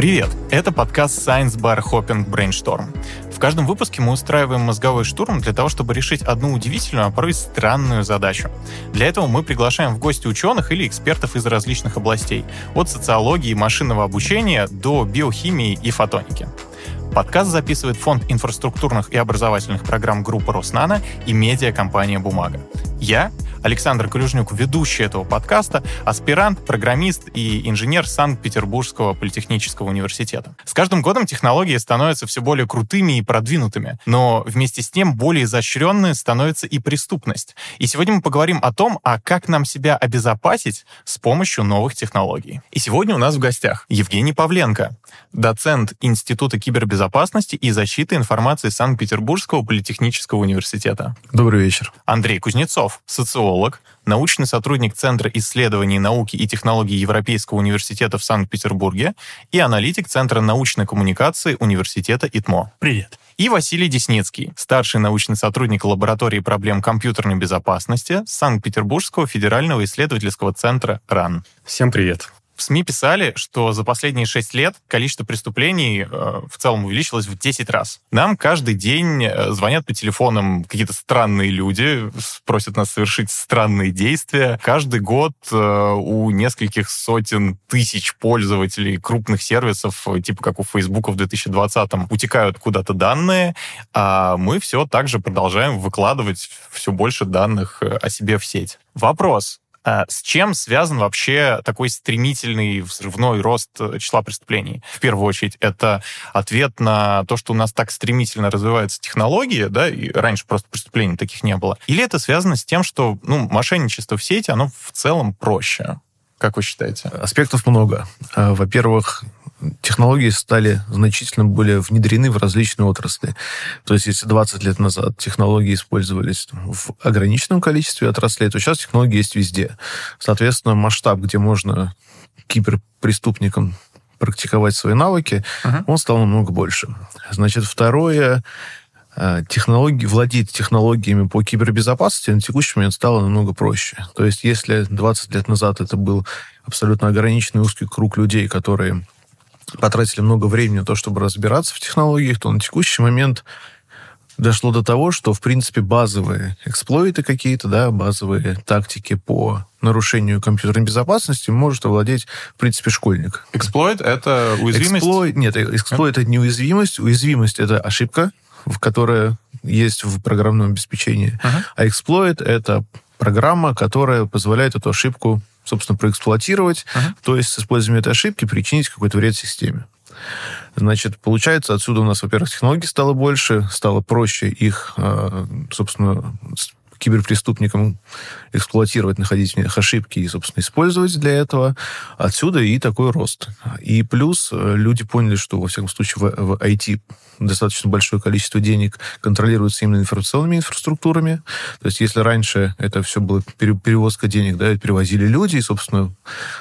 Привет! Это подкаст Science Bar Hopping Brainstorm. В каждом выпуске мы устраиваем мозговой штурм для того, чтобы решить одну удивительную, а порой странную задачу. Для этого мы приглашаем в гости ученых или экспертов из различных областей, от социологии машинного обучения до биохимии и фотоники. Подкаст записывает Фонд инфраструктурных и образовательных программ группы Роснана и медиакомпания «Бумага». Я, Александр Клюжнюк, ведущий этого подкаста, аспирант, программист и инженер Санкт-Петербургского политехнического университета. С каждым годом технологии становятся все более крутыми и продвинутыми, но вместе с тем более изощренной становится и преступность. И сегодня мы поговорим о том, а как нам себя обезопасить с помощью новых технологий. И сегодня у нас в гостях Евгений Павленко, доцент Института кибербезопасности и защиты информации Санкт-Петербургского политехнического университета. Добрый вечер. Андрей Кузнецов, социолог, научный сотрудник Центра исследований науки и технологий Европейского университета в Санкт-Петербурге и аналитик Центра научной коммуникации Университета ИТМО. Привет. И Василий Десницкий, старший научный сотрудник лаборатории проблем компьютерной безопасности Санкт-Петербургского федерального исследовательского центра РАН. Всем привет. В СМИ писали, что за последние 6 лет количество преступлений э, в целом увеличилось в 10 раз. Нам каждый день э, звонят по телефонам какие-то странные люди, просят нас совершить странные действия. Каждый год э, у нескольких сотен тысяч пользователей крупных сервисов, типа как у Facebook в 2020-м, утекают куда-то данные, а мы все так же продолжаем выкладывать все больше данных о себе в сеть. Вопрос, с чем связан вообще такой стремительный взрывной рост э, числа преступлений? В первую очередь, это ответ на то, что у нас так стремительно развиваются технологии, да, и раньше просто преступлений таких не было. Или это связано с тем, что, ну, мошенничество в сети, оно в целом проще? Как вы считаете? Аспектов много. А, во-первых, технологии стали значительно более внедрены в различные отрасли. То есть, если 20 лет назад технологии использовались в ограниченном количестве отраслей, то сейчас технологии есть везде. Соответственно, масштаб, где можно киберпреступникам практиковать свои навыки, uh-huh. он стал намного больше. Значит, второе, а, технологии, владеть технологиями по кибербезопасности на текущий момент стало намного проще. То есть, если 20 лет назад это был абсолютно ограниченный узкий круг людей, которые потратили много времени на то, чтобы разбираться в технологиях, то на текущий момент дошло до того, что, в принципе, базовые эксплойты какие-то, да, базовые тактики по нарушению компьютерной безопасности может овладеть, в принципе, школьник. Эксплойт — это уязвимость? Эксплойт, нет, эксплойт — это не уязвимость. Уязвимость — это ошибка, в которая есть в программном обеспечении. Uh-huh. А эксплойт — это программа, которая позволяет эту ошибку собственно, проэксплуатировать, uh-huh. то есть с использованием этой ошибки причинить какой-то вред системе. Значит, получается, отсюда у нас, во-первых, технологий стало больше, стало проще их, а, собственно, киберпреступникам эксплуатировать, находить в них ошибки и, собственно, использовать для этого. Отсюда и такой рост. И плюс э, люди поняли, что, во всяком случае, в, в IT достаточно большое количество денег контролируется именно информационными инфраструктурами. То есть, если раньше это все было перевозка денег, да, перевозили люди, и, собственно,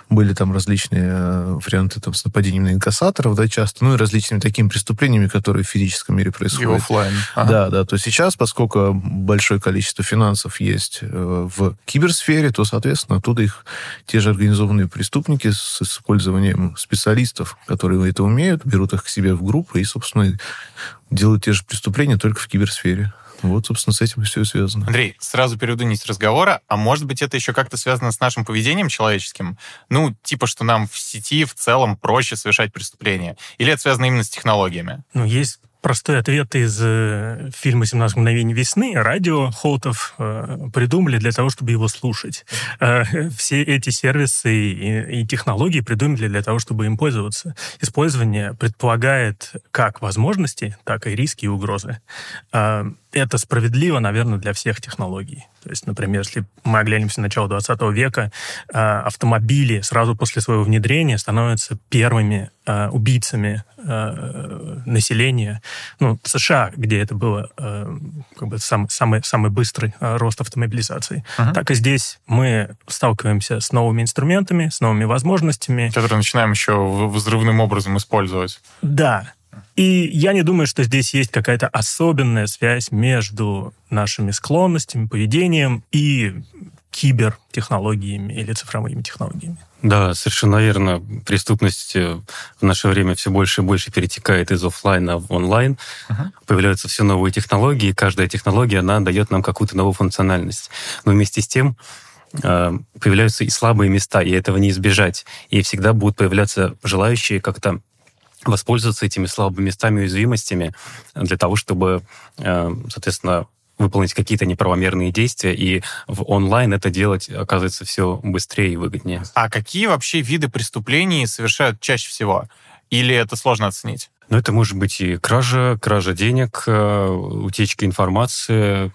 были там различные э, варианты там, с нападением на инкассаторов, да, часто, ну и различными такими преступлениями, которые в физическом мире происходят. И офлайн. Ага. Да, да. То сейчас, поскольку большое количество финансов есть э, в киберсфере, то, соответственно, оттуда их те же организованные преступники с использованием специалистов, которые это умеют, берут их к себе в группы и, собственно, делают те же преступления, только в киберсфере. Вот, собственно, с этим все и связано. Андрей, сразу перейду нить разговора. А может быть, это еще как-то связано с нашим поведением человеческим? Ну, типа, что нам в сети в целом проще совершать преступления? Или это связано именно с технологиями? Ну, есть простой ответ из э, фильма «17 мгновений весны». Радио Холтов э, придумали для того, чтобы его слушать. Э, все эти сервисы и, и технологии придумали для того, чтобы им пользоваться. Использование предполагает как возможности, так и риски и угрозы. Э, это справедливо, наверное, для всех технологий. То есть, например, если мы оглянемся на начало 20 века, э, автомобили сразу после своего внедрения становятся первыми э, убийцами э, населения. Ну, в США, где это было как бы сам, самый, самый быстрый рост автомобилизации. Uh-huh. Так и здесь мы сталкиваемся с новыми инструментами, с новыми возможностями. Которые начинаем еще взрывным образом использовать. Да. И я не думаю, что здесь есть какая-то особенная связь между нашими склонностями, поведением и кибертехнологиями или цифровыми технологиями. Да, совершенно верно. Преступность э, в наше время все больше и больше перетекает из офлайна в онлайн. Uh-huh. Появляются все новые технологии. Каждая технология, она дает нам какую-то новую функциональность. Но вместе с тем э, появляются и слабые места, и этого не избежать. И всегда будут появляться желающие как-то воспользоваться этими слабыми местами и уязвимостями для того, чтобы, э, соответственно, выполнить какие-то неправомерные действия, и в онлайн это делать оказывается все быстрее и выгоднее. А какие вообще виды преступлений совершают чаще всего? Или это сложно оценить? Ну, это может быть и кража, кража денег, э, утечка информации,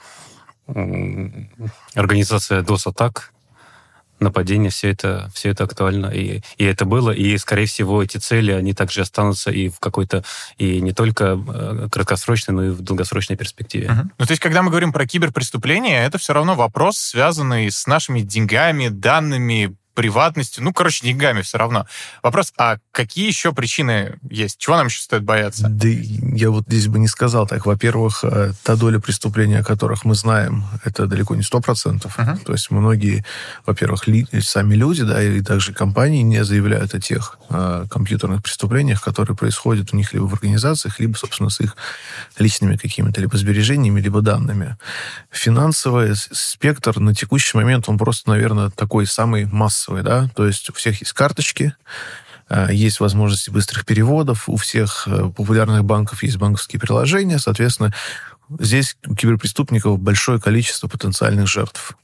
организация DOS-атак, нападения, все это, все это актуально. И, и это было, и, скорее всего, эти цели, они также останутся и в какой-то, и не только э, краткосрочной, но и в долгосрочной перспективе. Угу. Ну, то есть, когда мы говорим про киберпреступления, это все равно вопрос, связанный с нашими деньгами, данными, приватностью, ну, короче, деньгами все равно. Вопрос, а какие еще причины есть? Чего нам еще стоит бояться? Да я вот здесь бы не сказал так. Во-первых, э, та доля преступлений, о которых мы знаем, это далеко не сто процентов. Uh-huh. То есть многие, во-первых, ли, сами люди, да, и также компании не заявляют о тех э, компьютерных преступлениях, которые происходят у них либо в организациях, либо, собственно, с их личными какими-то либо сбережениями, либо данными. Финансовый спектр на текущий момент, он просто, наверное, такой самый массовый массовый, да, то есть у всех есть карточки, э, есть возможности быстрых переводов, у всех э, популярных банков есть банковские приложения, соответственно, здесь у киберпреступников большое количество потенциальных жертв.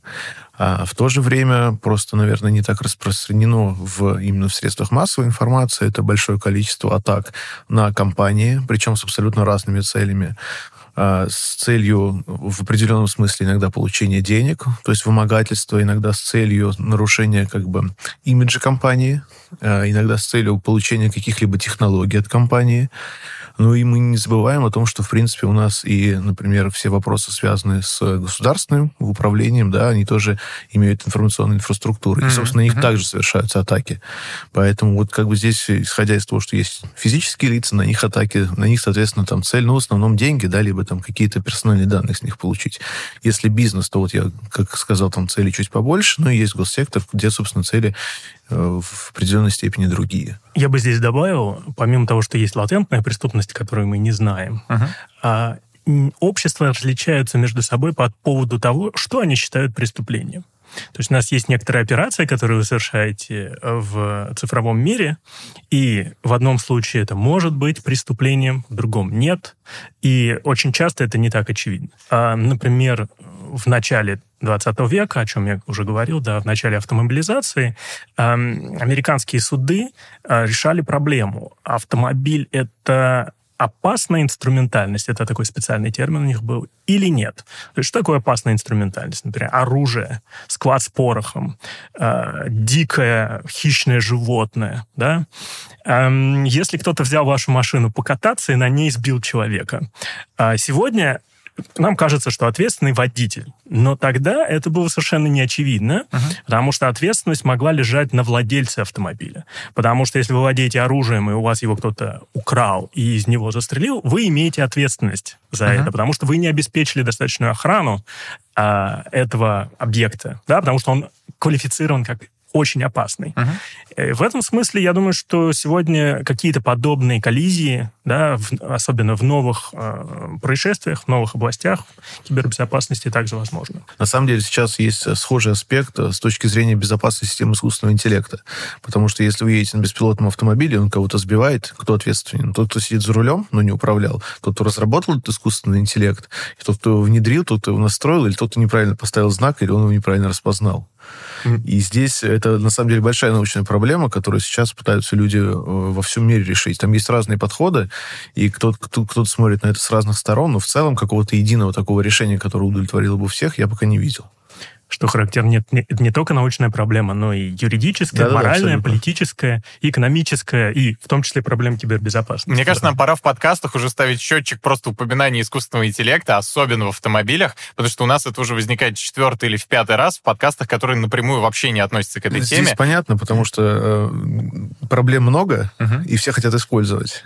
А в то же время просто, наверное, не так распространено в, именно в средствах массовой информации. Это большое количество атак на компании, причем с абсолютно разными целями. А, с целью в определенном смысле иногда получения денег, то есть вымогательство, иногда с целью нарушения как бы имиджа компании, а, иногда с целью получения каких-либо технологий от компании. Ну и мы не забываем о том, что, в принципе, у нас и, например, все вопросы, связанные с государственным управлением, да, они тоже имеют информационную инфраструктуру. И, собственно, на них также совершаются атаки. Поэтому вот как бы здесь, исходя из того, что есть физические лица, на них атаки, на них, соответственно, там цель, ну, в основном деньги, да, либо там какие-то персональные данные с них получить. Если бизнес, то вот я, как сказал, там цели чуть побольше, но есть госсектор, где, собственно, цели Э, в определенной степени другие. Я бы здесь добавил, помимо того, что есть латентная преступность, которую мы не знаем, uh-huh. общества различаются между собой по поводу того, что они считают преступлением. То есть у нас есть некоторые операции, которые вы совершаете в цифровом мире, и в одном случае это может быть преступлением, в другом нет. И очень часто это не так очевидно. А, например, в начале 20 века, о чем я уже говорил, да, в начале автомобилизации, э, американские суды э, решали проблему. Автомобиль — это опасная инструментальность, это такой специальный термин у них был, или нет. То есть что такое опасная инструментальность? Например, оружие, склад с порохом, э, дикое хищное животное. Да? Эм, если кто-то взял вашу машину покататься и на ней сбил человека. Э, сегодня нам кажется, что ответственный водитель. Но тогда это было совершенно не очевидно, uh-huh. потому что ответственность могла лежать на владельце автомобиля. Потому что если вы владеете оружием, и у вас его кто-то украл и из него застрелил, вы имеете ответственность за uh-huh. это, потому что вы не обеспечили достаточную охрану а, этого объекта, да, потому что он квалифицирован как очень опасный. Uh-huh. В этом смысле я думаю, что сегодня какие-то подобные коллизии, да, в, особенно в новых э, происшествиях, в новых областях кибербезопасности также возможны. На самом деле сейчас есть схожий аспект э, с точки зрения безопасности системы искусственного интеллекта. Потому что если вы едете на беспилотном автомобиле, он кого-то сбивает, кто ответственен? Тот, кто сидит за рулем, но не управлял, тот, кто разработал этот искусственный интеллект, и тот, кто внедрил, тот, кто его настроил, или тот, кто неправильно поставил знак, или он его неправильно распознал. И здесь это, на самом деле, большая научная проблема, которую сейчас пытаются люди э, во всем мире решить. Там есть разные подходы, и кто-то кто, кто смотрит на это с разных сторон, но в целом какого-то единого такого решения, которое удовлетворило бы всех, я пока не видел что характерно не, не, не только научная проблема, но и юридическая, да, моральная, да, политическая, экономическая, и в том числе проблема кибербезопасности. Мне кажется, нам пора в подкастах уже ставить счетчик просто упоминания искусственного интеллекта, особенно в автомобилях, потому что у нас это уже возникает четвертый или в пятый раз в подкастах, которые напрямую вообще не относятся к этой Здесь теме. Здесь понятно, потому что э, проблем много, угу. и все хотят использовать.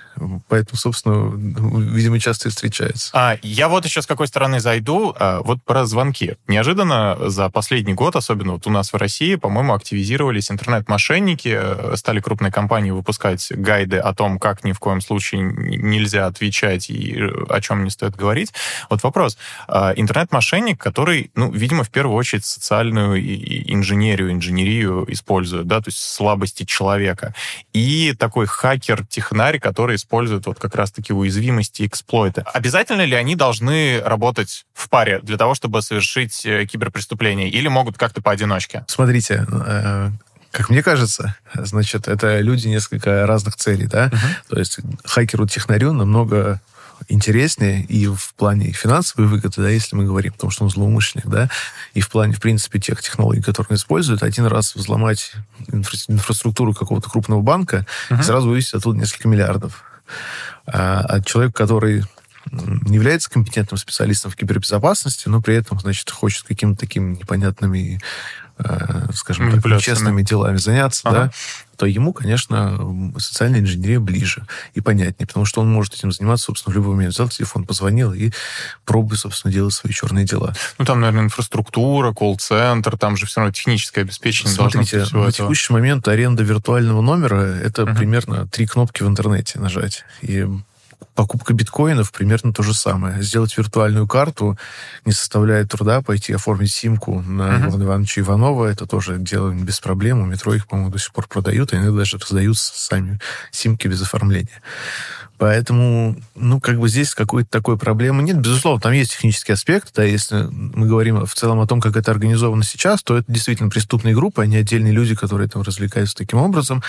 Поэтому, собственно, видимо, часто и встречается. А, я вот еще с какой стороны зайду. А, вот про звонки. Неожиданно за последний год, особенно вот у нас в России, по-моему, активизировались интернет-мошенники, э, стали крупные компании выпускать гайды о том, как ни в коем случае нельзя отвечать и о чем не стоит говорить. Вот вопрос. А, интернет-мошенник, который, ну, видимо, в первую очередь социальную инженерию, инженерию использует, да, то есть слабости человека. И такой хакер-технарь, который использует вот как раз-таки уязвимости эксплойты. Обязательно ли они должны работать в паре для того, чтобы совершить э, киберпреступление? Или могут как-то поодиночке? Смотрите, э, как мне кажется, значит, это люди несколько разных целей, да? Uh-huh. То есть хакеру-технарю намного интереснее и в плане финансовой выгоды, да, если мы говорим, потому что он злоумышленник, да, и в плане, в принципе, тех технологий, которые он использует, один раз взломать инфра- инфраструктуру какого-то крупного банка uh-huh. и сразу вывести оттуда несколько миллиардов. А, а человек, который является компетентным специалистом в кибербезопасности, но при этом, значит, хочет какими-то такими непонятными Э, скажем так, нечестными делами заняться, ага. да, то ему, конечно, социальная инженерия ближе и понятнее, потому что он может этим заниматься, собственно, в любой момент. Взял телефон, позвонил и пробует, собственно, делать свои черные дела. Ну, там, наверное, инфраструктура, колл-центр, там же все равно техническое обеспечение Смотрите, должно быть на текущий момент аренда виртуального номера — это uh примерно три кнопки в интернете нажать. И покупка биткоинов примерно то же самое. Сделать виртуальную карту не составляет труда, пойти оформить симку на uh-huh. Ивана Ивановича Иванова. Это тоже делаем без проблем. У метро их, по-моему, до сих пор продают, и они даже раздают сами симки без оформления. Поэтому, ну, как бы здесь какой-то такой проблемы нет. Безусловно, там есть технический аспект, да, если мы говорим в целом о том, как это организовано сейчас, то это действительно преступные группы, а не отдельные люди, которые там развлекаются таким образом.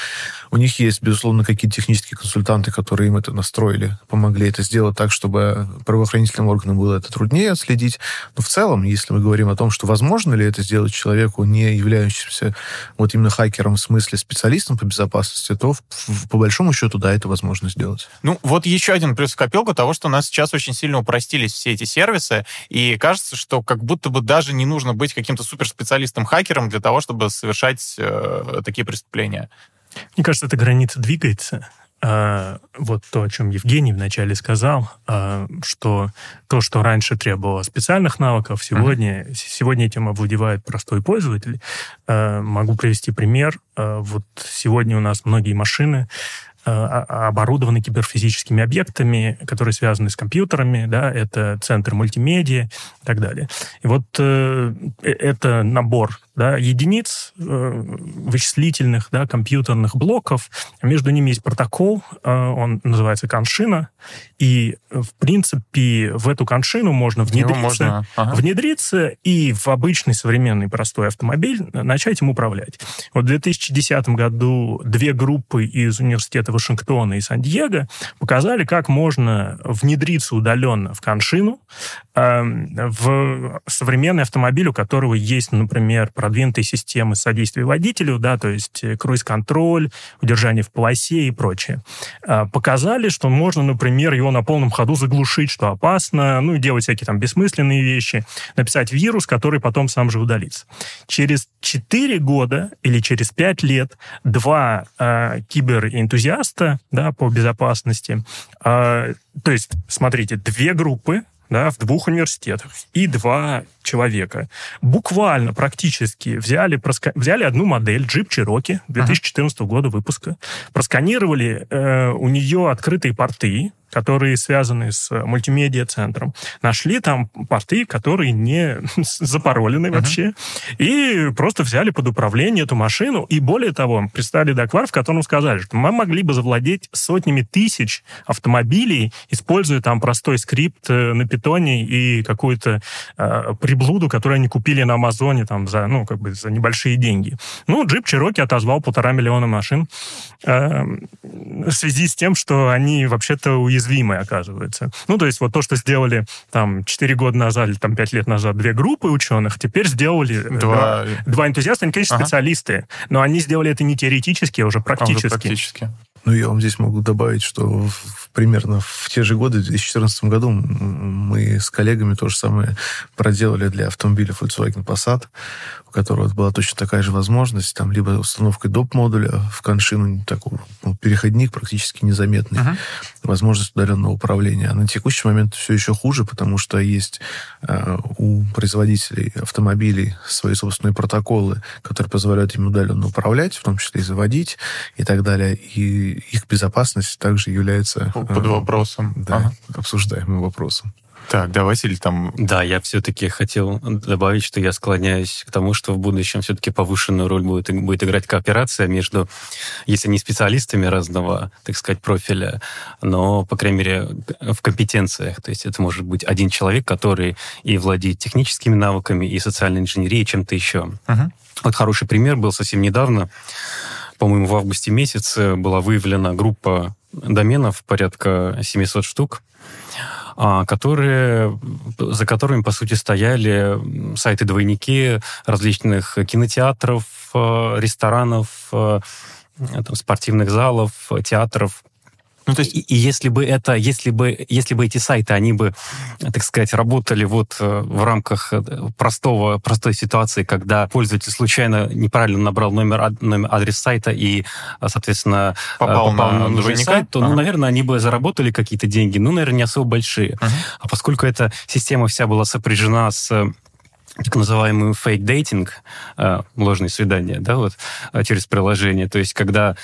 У них есть, безусловно, какие-то технические консультанты, которые им это настроили, помогли это сделать так, чтобы правоохранительным органам было это труднее отследить. Но в целом, если мы говорим о том, что возможно ли это сделать человеку, не являющимся вот именно хакером в смысле специалистом по безопасности, то по большому счету, да, это возможно сделать. Ну, вот еще один плюс в копилку того, что у нас сейчас очень сильно упростились все эти сервисы, и кажется, что как будто бы даже не нужно быть каким-то суперспециалистом-хакером для того, чтобы совершать э, такие преступления. Мне кажется, эта граница двигается. А, вот то, о чем Евгений вначале сказал, а, что то, что раньше требовало специальных навыков, сегодня, uh-huh. сегодня этим овладевает простой пользователь. А, могу привести пример. А, вот сегодня у нас многие машины оборудованы киберфизическими объектами, которые связаны с компьютерами, да, это центр мультимедиа и так далее. И вот э, э это набор да, единиц э, вычислительных, да, компьютерных блоков. Между ними есть протокол, э, он называется коншина, и, в принципе, в эту коншину можно внедриться, можно, ага. внедриться и в обычный современный простой автомобиль начать им управлять. Вот в 2010 году две группы из университета Вашингтона и Сан-Диего показали, как можно внедриться удаленно в коншину э, в современный автомобиль, у которого есть, например, продвинутые системы содействия водителю, да, то есть э, круиз-контроль, удержание в полосе и прочее. А, показали, что можно, например, его на полном ходу заглушить, что опасно, ну, и делать всякие там бессмысленные вещи, написать вирус, который потом сам же удалится. Через 4 года или через 5 лет два э, киберэнтузиаста да, по безопасности, э, то есть, смотрите, две группы, да, в двух университетах и два человека. Буквально практически взяли, проска... взяли одну модель Jeep Cherokee 2014 ага. года выпуска, просканировали э, у нее открытые порты, которые связаны с мультимедиа-центром, нашли там порты, которые не запаролены вообще, и просто взяли под управление эту машину, и более того, представили доклад, в котором сказали, что мы могли бы завладеть сотнями тысяч автомобилей, используя там простой скрипт э, на питоне и какую-то э, приблуду, которую они купили на Амазоне там за, ну, как бы за небольшие деньги. Ну, джип Cherokee отозвал полтора миллиона машин. Э, в связи с тем, что они вообще-то уязвимы уязвимой оказывается. Ну, то есть вот то, что сделали там 4 года назад или там 5 лет назад две группы ученых, теперь сделали э, два, два, два энтузиаста, они, конечно, ага. специалисты, но они сделали это не теоретически, а уже практически. А уже практически. Ну, я вам здесь могу добавить, что в, примерно в те же годы, в 2014 году, мы с коллегами то же самое проделали для автомобиля Volkswagen Passat, которого была точно такая же возможность, там либо установкой доп-модуля в коншину, такой ну, переходник практически незаметный, uh-huh. возможность удаленного управления. А на текущий момент все еще хуже, потому что есть э, у производителей автомобилей свои собственные протоколы, которые позволяют им удаленно управлять, в том числе и заводить и так далее. И их безопасность также является... Под вопросом. Да, ага. обсуждаемым вопросом. Так, да, Василий, там... Да, я все-таки хотел добавить, что я склоняюсь к тому, что в будущем все-таки повышенную роль будет, будет играть кооперация между, если не специалистами разного, так сказать, профиля, но, по крайней мере, в компетенциях. То есть это может быть один человек, который и владеет техническими навыками, и социальной инженерией, и чем-то еще. Uh-huh. Вот хороший пример был совсем недавно. По-моему, в августе месяце была выявлена группа доменов, порядка 700 штук, которые, за которыми, по сути, стояли сайты-двойники различных кинотеатров, э, ресторанов, э, спортивных залов, театров, ну, то есть... и, и если бы это, если бы, если бы эти сайты, они бы, так сказать, работали вот э, в рамках э, простого, простой ситуации, когда пользователь случайно неправильно набрал номер, номер адрес сайта и, э, соответственно, попал, попал на, на нужный сайт, то, ну, ага. ну, наверное, они бы заработали какие-то деньги, ну, наверное, не особо большие. Ага. А поскольку эта система вся была сопряжена с так называемый фейк-дейтинг, ложные свидания, да, вот, через приложение. То есть, когда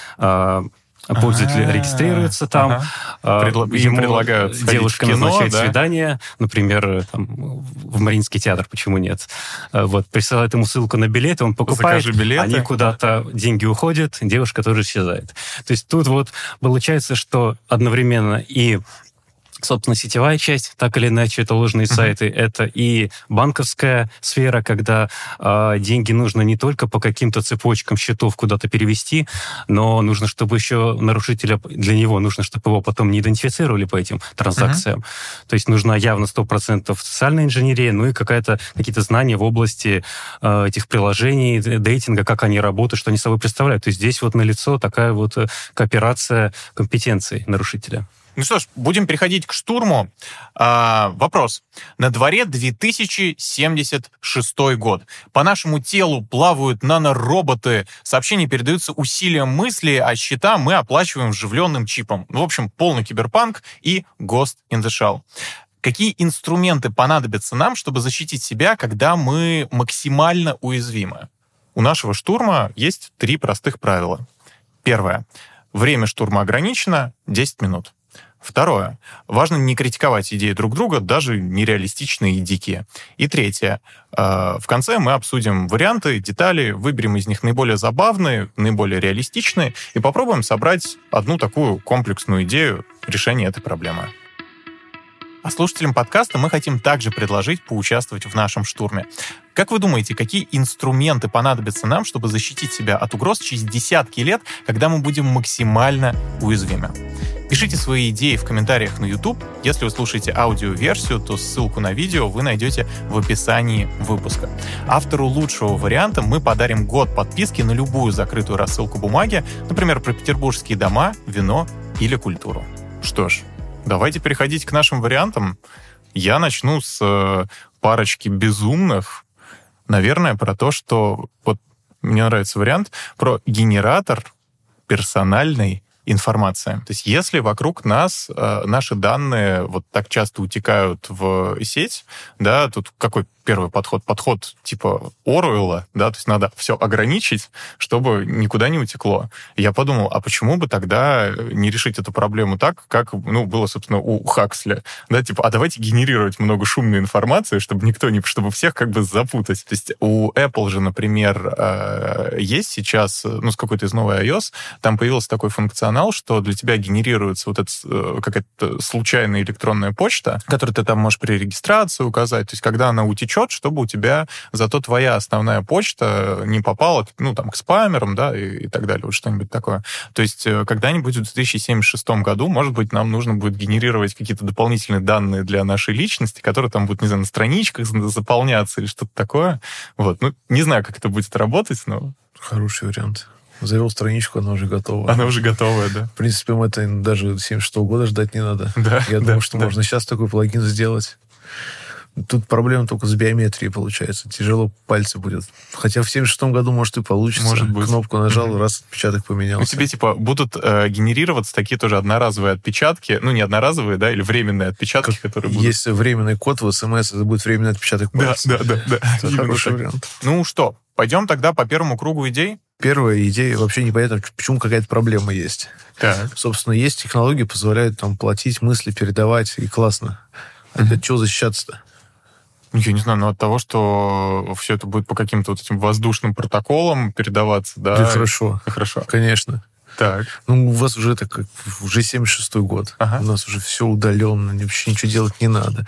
пользователь А-а-а. регистрируется там, ага. А, ему предлагают девушка кино, назначает да? свидание, например, там, в Мариинский театр, почему нет? А, вот, присылает ему ссылку на билеты, он покупает, они куда-то, деньги уходят, девушка тоже исчезает. То есть тут вот получается, что одновременно и собственно, сетевая часть, так или иначе, это ложные uh-huh. сайты, это и банковская сфера, когда э, деньги нужно не только по каким-то цепочкам счетов куда-то перевести, но нужно, чтобы еще нарушителя, для него нужно, чтобы его потом не идентифицировали по этим транзакциям. Uh-huh. То есть нужна явно 100% социальная инженерия, ну и какая-то, какие-то знания в области э, этих приложений, дейтинга, как они работают, что они собой представляют. То есть здесь вот налицо такая вот э, кооперация компетенций нарушителя. Ну что ж, будем переходить к штурму. А, вопрос. На дворе 2076 год. По нашему телу плавают нанороботы, сообщения передаются усилием мысли, а счета мы оплачиваем вживленным чипом. В общем, полный киберпанк и Ghost in the Shell. Какие инструменты понадобятся нам, чтобы защитить себя, когда мы максимально уязвимы? У нашего штурма есть три простых правила. Первое. Время штурма ограничено 10 минут. Второе. Важно не критиковать идеи друг друга, даже нереалистичные и дикие. И третье. Э, в конце мы обсудим варианты, детали, выберем из них наиболее забавные, наиболее реалистичные и попробуем собрать одну такую комплексную идею решения этой проблемы. А слушателям подкаста мы хотим также предложить поучаствовать в нашем штурме. Как вы думаете, какие инструменты понадобятся нам, чтобы защитить себя от угроз через десятки лет, когда мы будем максимально уязвимы? Пишите свои идеи в комментариях на YouTube. Если вы слушаете аудиоверсию, то ссылку на видео вы найдете в описании выпуска. Автору лучшего варианта мы подарим год подписки на любую закрытую рассылку бумаги, например, про петербургские дома, вино или культуру. Что ж, Давайте переходить к нашим вариантам. Я начну с э, парочки безумных. Наверное, про то, что вот мне нравится вариант про генератор персональной информация. То есть если вокруг нас э, наши данные вот так часто утекают в сеть, да, тут какой первый подход? Подход типа Оруэлла, да, то есть надо все ограничить, чтобы никуда не утекло. я подумал, а почему бы тогда не решить эту проблему так, как, ну, было, собственно, у Хаксли, да, типа, а давайте генерировать много шумной информации, чтобы никто не, чтобы всех как бы запутать. То есть у Apple же, например, э, есть сейчас, ну, с какой-то из новой iOS, там появился такой функционал, что для тебя генерируется вот эта э, какая-то случайная электронная почта, которую ты там можешь при регистрации указать. То есть когда она утечет учет, чтобы у тебя зато твоя основная почта не попала, ну, там, к спамерам, да, и, и так далее, вот что-нибудь такое. То есть э, когда-нибудь в 2076 году, может быть, нам нужно будет генерировать какие-то дополнительные данные для нашей личности, которые там будут, не знаю, на страничках заполняться или что-то такое. Вот. Ну, не знаю, как это будет работать, но... Хороший вариант. Завел страничку, она уже готова. Она уже готовая, да. В принципе, мы это даже 76 года ждать не надо. Да, Я да, думаю, что да. можно сейчас такой плагин сделать. Тут проблема только с биометрией получается. Тяжело пальцы будет. Хотя в 76 году, может, и получится. Может быть. Кнопку нажал, раз отпечаток У поменялся. тебе, типа, будут э, генерироваться такие тоже одноразовые отпечатки, ну, не одноразовые, да, или временные отпечатки, которые будут... Есть временный код в СМС, это будет временный отпечаток Да, пальца. да, да, да. Это Именно хороший так. вариант. Ну что, пойдем тогда по первому кругу идей? Первая идея, вообще непонятно, почему какая-то проблема есть. Так. Собственно, есть технологии, позволяют там платить, мысли передавать, и классно. А от чего защищаться-то? Я не знаю, но от того, что все это будет по каким-то вот этим воздушным протоколам передаваться, да? Да, хорошо, Хорошо. конечно. Так. Ну, у вас уже так, уже 76-й год. Ага. У нас уже все удаленно, вообще ничего делать не надо.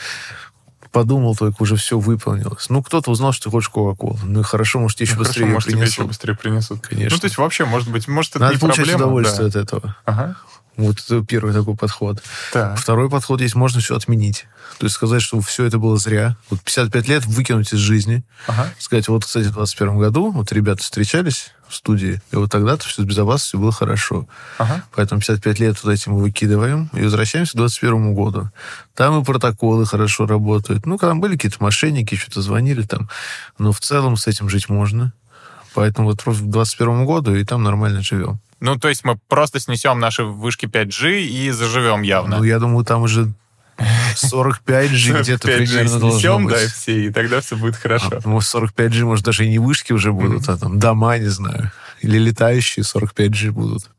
Подумал только, уже все выполнилось. Ну, кто-то узнал, что ты хочешь Кока-Колу. Ну, и хорошо, может, еще Ну, хорошо, быстрее её может, тебе еще принесут. быстрее принесут. Конечно. Ну, то есть вообще, может быть, может, это Надо не получать проблема. удовольствие да. от этого. Ага. Вот это первый такой подход. Так. Второй подход есть, можно все отменить. То есть сказать, что все это было зря. Вот 55 лет выкинуть из жизни. Ага. Сказать, вот, кстати, в 21 году вот ребята встречались в студии, и вот тогда-то все с безопасностью было хорошо. Ага. Поэтому 55 лет вот этим выкидываем и возвращаемся к 21 году. Там и протоколы хорошо работают. Ну, когда были какие-то мошенники, что-то звонили там. Но в целом с этим жить можно. Поэтому вот к 21 году и там нормально живем. Ну, то есть мы просто снесем наши вышки 5G и заживем явно. Ну, я думаю, там уже 45G где-то 5G примерно должно снесем, быть. да, все, и тогда все будет хорошо. А, ну, 45G, может, даже и не вышки уже будут, а там дома, не знаю. Или летающие 45G будут.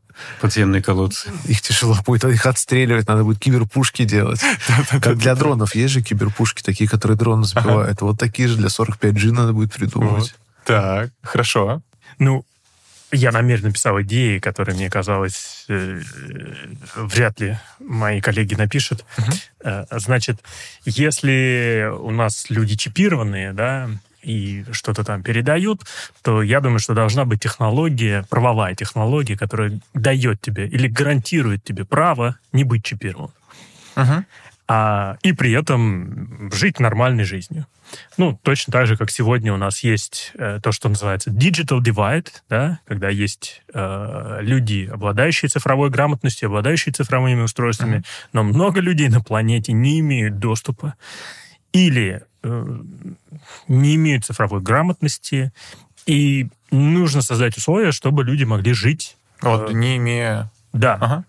Подземные колодцы. Их тяжело будет, их отстреливать, надо будет киберпушки делать. Как для дронов. Есть же киберпушки, такие, которые дроны сбивают. Вот такие же для 45G надо будет придумывать. Так, хорошо. Ну, я намеренно писал идеи, которые мне казалось, э, вряд ли мои коллеги напишут. Э, Значит, если у нас люди чипированные, да, и что-то там передают, то я думаю, что должна быть технология, правовая технология, которая дает тебе или гарантирует тебе право не быть чипированным А, и при этом жить нормальной жизнью. Ну, точно так же, как сегодня у нас есть э, то, что называется digital divide, да, когда есть э, люди, обладающие цифровой грамотностью, обладающие цифровыми устройствами, но много людей на планете не имеют доступа или э, не имеют цифровой грамотности, и нужно создать условия, чтобы люди могли жить, Вот, Э, не имея... да, Ага.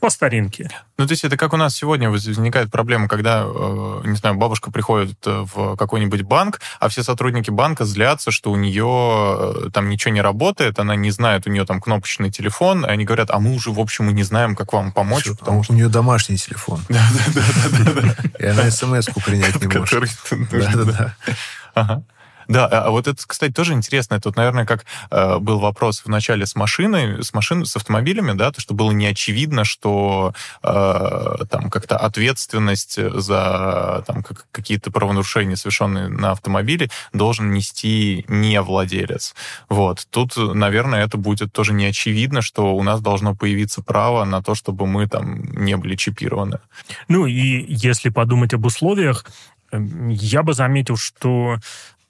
По старинке. Ну, то есть это как у нас сегодня возникает проблема, когда, э, не знаю, бабушка приходит э, в какой-нибудь банк, а все сотрудники банка злятся, что у нее э, там ничего не работает, она не знает, у нее там кнопочный телефон, и они говорят, а мы уже, в общем, и не знаем, как вам помочь, Всё, потому что... У нее домашний телефон. Да-да-да. И она смс-ку принять не может. Да-да-да. Да, а а вот это, кстати, тоже интересно. Вот, наверное, как э, был вопрос в начале с машиной, с машин, с автомобилями, да, то, что было не очевидно, что э, там как-то ответственность за там, как- какие-то правонарушения, совершенные на автомобиле, должен нести не владелец. Вот. Тут, наверное, это будет тоже не очевидно, что у нас должно появиться право на то, чтобы мы там не были чипированы. Ну и если подумать об условиях, эм, я бы заметил, что,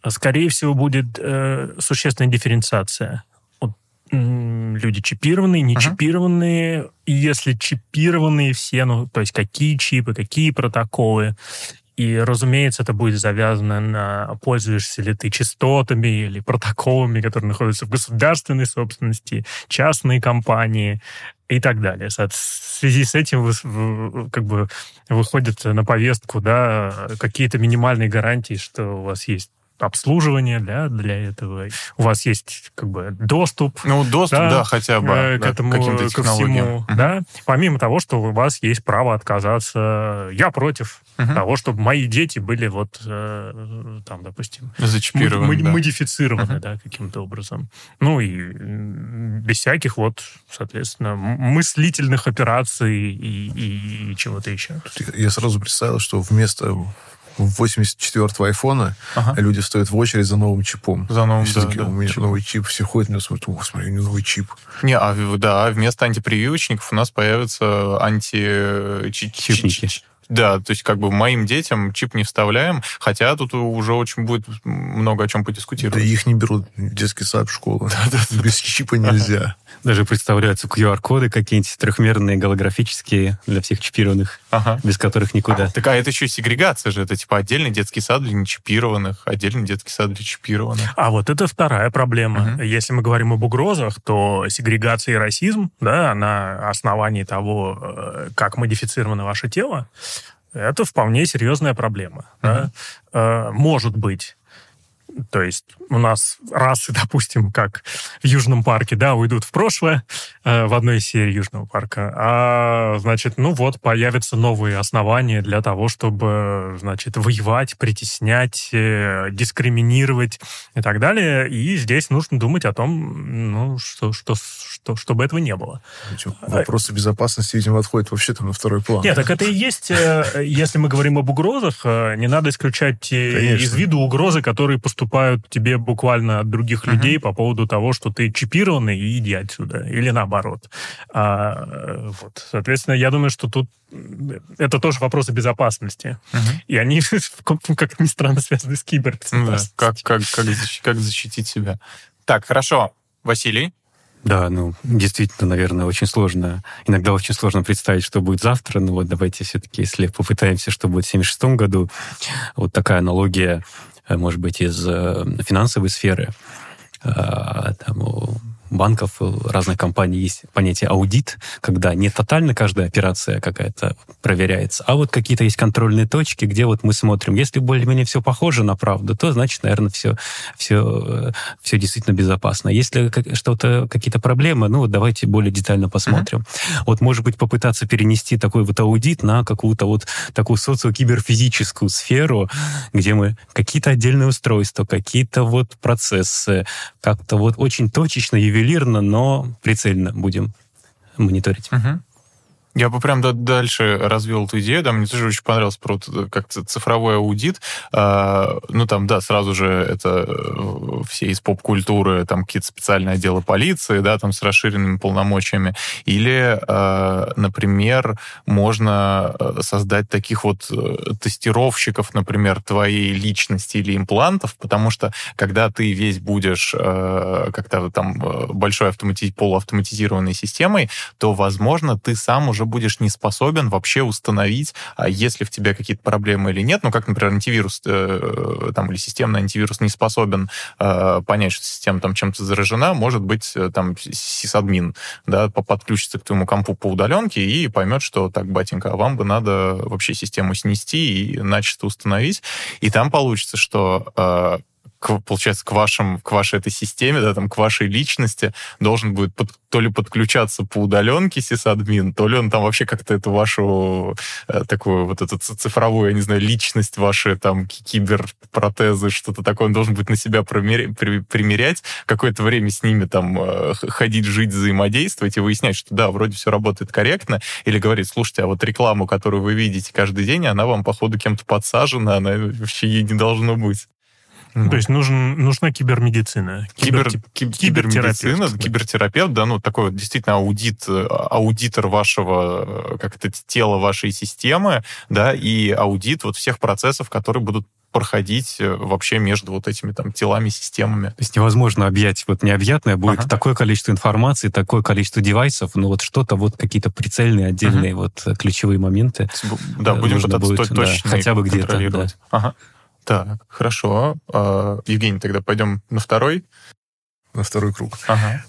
скорее всего, будет э, существенная дифференциация. Вот, м, люди чипированные, не Ага. чипированные. Если чипированные все, ну, то есть какие чипы, какие протоколы, и, разумеется, это будет завязано на пользуешься ли ты частотами или протоколами, которые находятся в государственной собственности, частные компании и так далее. В связи с этим как бы выходят на повестку да, какие-то минимальные гарантии, что у вас есть обслуживание да, для этого, у вас есть как бы доступ Ну, доступ, Да, да, хотя бы э, да, к этому, каким-то ко технологиям. всему, Мгм. да, помимо того, что у вас есть право отказаться. Я против Мгм. того, чтобы мои дети были вот э, там, допустим, Зачипированы, моди- да. модифицированы, Мгм. да, каким-то образом. Ну и без всяких вот, соответственно, мыслительных операций и, и чего-то еще. Я сразу представил, что вместо 84-го айфона Ага. люди стоят в очередь за новым чипом. За новым, Все да, такие, да, у меня чипом. новый чип. Все ходят, меня смотрят, о, смотри, у него новый чип. Не, а да, вместо антипрививочников у нас появятся анти... Да, то есть как бы моим детям чип не вставляем, хотя тут уже очень будет много о чем подискутировать. Да их не берут в детский сад, в школу. Без чипа нельзя. Даже представляются QR-коды какие-нибудь трехмерные, голографические для всех чипированных, ага. без которых никуда. А, так а это еще и сегрегация же. Это типа отдельный детский сад для нечипированных, отдельный детский сад для чипированных. А вот это вторая проблема. Угу. Если мы говорим об угрозах, то сегрегация и расизм, да, на основании того, э, как модифицировано ваше тело, это вполне серьезная проблема. Uh-huh. Да? Может быть, то есть у нас расы, допустим, как в Южном парке, да, уйдут в прошлое, э, в одной из серий Южного парка, а, значит, ну вот, появятся новые основания для того, чтобы, значит, воевать, притеснять, э, дискриминировать и так далее. И здесь нужно думать о том, ну, что, что, что, чтобы этого не было. Вопросы безопасности, видимо, отходят вообще-то на второй план. Нет, так это и есть, э, если мы говорим об угрозах, не надо исключать Конечно. из виду угрозы, которые поступают поступают тебе буквально от других uh-huh. людей по поводу того, что ты чипированный и иди отсюда, или наоборот. А, вот. Соответственно, я думаю, что тут это тоже вопросы безопасности. Uh-huh. И они, как ни странно, связаны с кибербезопасностью. Да, как, как, как, как защитить себя. Так, хорошо. Василий? Да, ну, действительно, наверное, очень сложно. Иногда очень сложно представить, что будет завтра. Но вот давайте все-таки, если попытаемся, что будет в 1976 году, вот такая аналогия Э, может быть, из э, финансовой сферы. Э, там, банков, э, разных компаний есть понятие аудит, когда не тотально каждая операция какая-то проверяется, а вот какие-то есть контрольные точки, где вот мы смотрим, если более-менее все похоже на правду, то значит, наверное, все, все, все действительно безопасно. Если что-то, какие-то проблемы, ну вот давайте более детально посмотрим. Mm-hmm. Вот, может быть, попытаться перенести такой вот аудит на какую-то вот такую социокиберфизическую сферу, где мы какие-то отдельные устройства, какие-то вот процессы, как-то вот очень точечно и ювелирно, но прицельно будем мониторить. Угу. Я бы прям дальше развел эту идею, да, мне тоже очень понравилось про как цифровой аудит. А, ну, там, да, сразу же это э, все из поп-культуры, там какие-то специальные отделы полиции, да, там с расширенными полномочиями. Или, а, например, можно э, создать таких вот э, тестировщиков, например, твоей личности или имплантов, потому что когда ты весь будешь как-то там большой автомати полуавтоматизированной системой, то, возможно, ты сам уже уже будешь не способен вообще установить, а есть ли в тебе какие-то проблемы или нет. Ну, как, например, антивирус э, там, или системный антивирус не способен э, понять, что система там чем-то заражена, может быть, э, там, сисадмин, да, подключится к твоему компу по удаленке и поймет, что так, батенька, а вам бы надо вообще систему снести и начисто установить. И там получится, что э, к, получается, к, вашим, к вашей этой системе, да, там, к вашей личности должен будет под, то ли подключаться по удаленке сисадмин, то ли он там вообще как-то эту вашу э, такую вот эту цифровую, я не знаю, личность, ваши там киберпротезы, что-то такое, он должен будет на себя примерять, примерять, какое-то время с ними там э, ходить, жить, взаимодействовать и выяснять, что да, вроде все работает корректно, или говорить, слушайте, а вот рекламу, которую вы видите каждый день, она вам, походу, кем-то подсажена, она вообще ей не должно быть. То есть нужен, нужна кибермедицина. Кибер, кибер, кибермедицина, кибертерапевт, да, ну, такой вот действительно аудит, э, аудитор вашего, э, как это, тела вашей системы, да, и аудит вот всех процессов, которые будут проходить э, вообще между вот этими там телами, системами. То есть невозможно объять вот необъятное, будет ага. такое количество информации, такое количество девайсов, но вот что-то вот какие-то прицельные отдельные ага. вот ключевые моменты. Да, будем пытаться будет, точно да, хотя бы где-то. Да. Ага. Так, хорошо. А, Евгений, тогда пойдем на второй. На второй круг. Ага.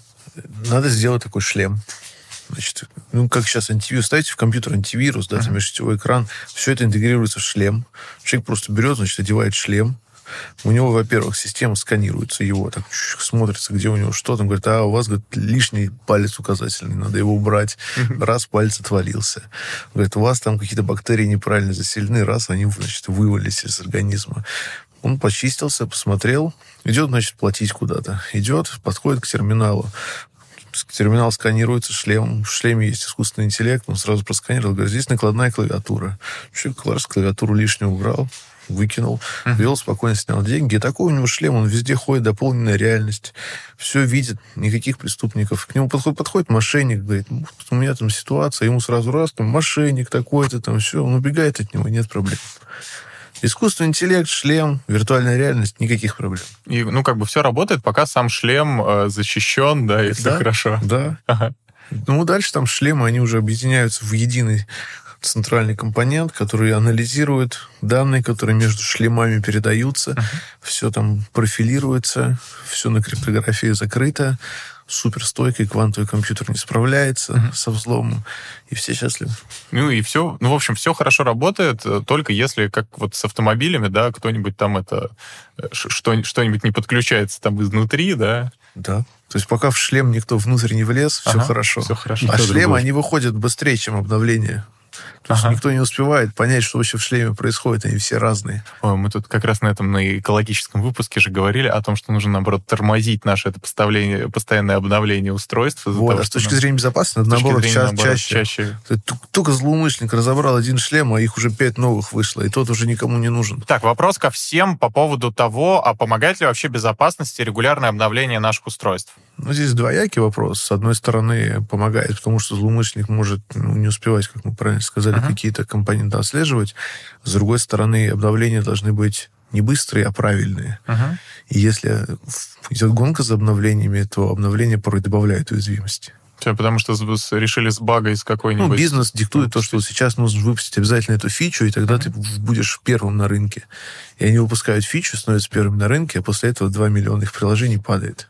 Надо сделать такой шлем. Значит, ну, как сейчас антивирус, ставите в компьютер антивирус, да, uh-huh. там сетевой экран, все это интегрируется в шлем. Человек просто берет, значит, одевает шлем, у него, во-первых, система сканируется его, так смотрится, где у него что там. Говорит, а у вас говорит, лишний палец указательный, надо его убрать. Раз палец отвалился. Говорит, у вас там какие-то бактерии неправильно заселены, раз они, значит, вывалились из организма. Он почистился, посмотрел, идет, значит, платить куда-то. Идет, подходит к терминалу терминал сканируется, шлем, в шлеме есть искусственный интеллект, он сразу просканировал, говорит, здесь накладная клавиатура. Человек клавиатуру лишнюю убрал, выкинул, uh-huh. вел, спокойно снял деньги. И такой у него шлем, он везде ходит, дополненная реальность. Все видит, никаких преступников. К нему подходит, подходит мошенник, говорит, у меня там ситуация, ему сразу раз, там, мошенник такой-то, там, все, он убегает от него, нет проблем. Искусственный интеллект, шлем, виртуальная реальность, никаких проблем. И, ну, как бы все работает, пока сам шлем э, защищен, да, и да, все хорошо. Да. Ага. Ну, дальше там шлемы, они уже объединяются в единый центральный компонент, который анализирует данные, которые между шлемами передаются, uh-huh. все там профилируется, все на криптографии закрыто, суперстойкий квантовый компьютер не справляется uh-huh. со взломом, и все счастливы. Ну и все, ну в общем, все хорошо работает, э, только если, как вот с автомобилями, да, кто-нибудь там это, э, что, что-нибудь не подключается там изнутри, да. Да. То есть пока в шлем никто внутрь не влез, ага, все хорошо. Все хорошо. А шлемы, они выходят быстрее, чем обновление. То есть ага. никто не успевает понять, что вообще в шлеме происходит, они все разные. Ой, мы тут как раз на этом на экологическом выпуске же говорили о том, что нужно, наоборот, тормозить наше это поставление, постоянное обновление устройств. Вот, того, а с точки нам... зрения безопасности, наоборот, зрения, ча- наоборот, чаще. чаще. Только злоумышленник разобрал один шлем, а их уже пять новых вышло, и тот уже никому не нужен. Так, вопрос ко всем по поводу того, а помогает ли вообще безопасности регулярное обновление наших устройств? Ну, здесь двоякий вопрос. С одной стороны, помогает, потому что злоумышленник может ну, не успевать, как мы правильно сказали, uh-huh. какие-то компоненты отслеживать. С другой стороны, обновления должны быть не быстрые, а правильные. Uh-huh. И если идет гонка за обновлениями, то обновления порой добавляют уязвимости. Все, потому что решили с багой с какой-нибудь... Ну, бизнес диктует то, что сейчас нужно выпустить обязательно эту фичу, и тогда ты будешь первым на рынке. И они выпускают фичу, становятся первыми на рынке, а после этого 2 миллиона их приложений падает.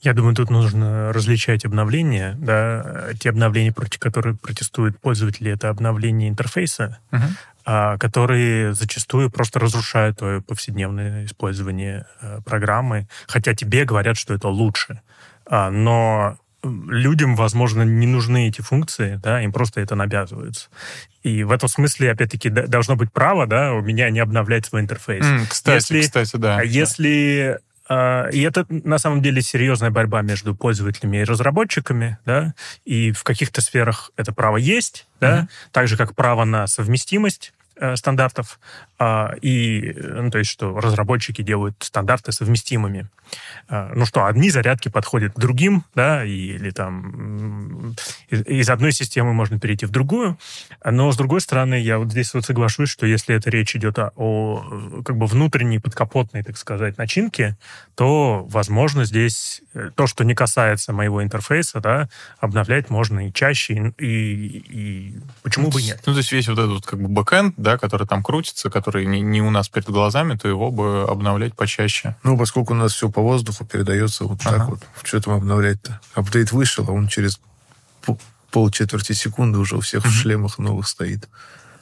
Я думаю, тут нужно различать обновления. Да? Те обновления, против которых протестуют пользователи, это обновление интерфейса, uh-huh. которые зачастую просто разрушают твое повседневное использование а, программы, хотя тебе говорят, что это лучше. А, но людям, возможно, не нужны эти функции, да, им просто это навязывается. И в этом смысле, опять-таки, должно быть право, да, у меня не обновлять свой интерфейс. Mm, кстати, если, кстати, да. Если а, и это на самом деле серьезная борьба между пользователями и разработчиками, да, и в каких-то сферах это право есть, да, mm-hmm. так же как право на совместимость стандартов, а, и, ну, то есть, что разработчики делают стандарты совместимыми. А, ну что, одни зарядки подходят к другим, да, или там из одной системы можно перейти в другую, но, с другой стороны, я вот здесь вот соглашусь, что если это речь идет о, о как бы внутренней подкапотной, так сказать, начинке, то, возможно, здесь э, то, что не касается моего интерфейса, да, обновлять можно и чаще, и, и, и почему бы нет. Ну, то есть весь вот этот как бы бэкэнд, да, который там крутится, который не, не у нас перед глазами, то его бы обновлять почаще. Ну, поскольку у нас все по воздуху передается вот ага. так вот, что там обновлять-то? Апдейт вышел, а он через пол четверти секунды уже у всех mm-hmm. в шлемах новых стоит.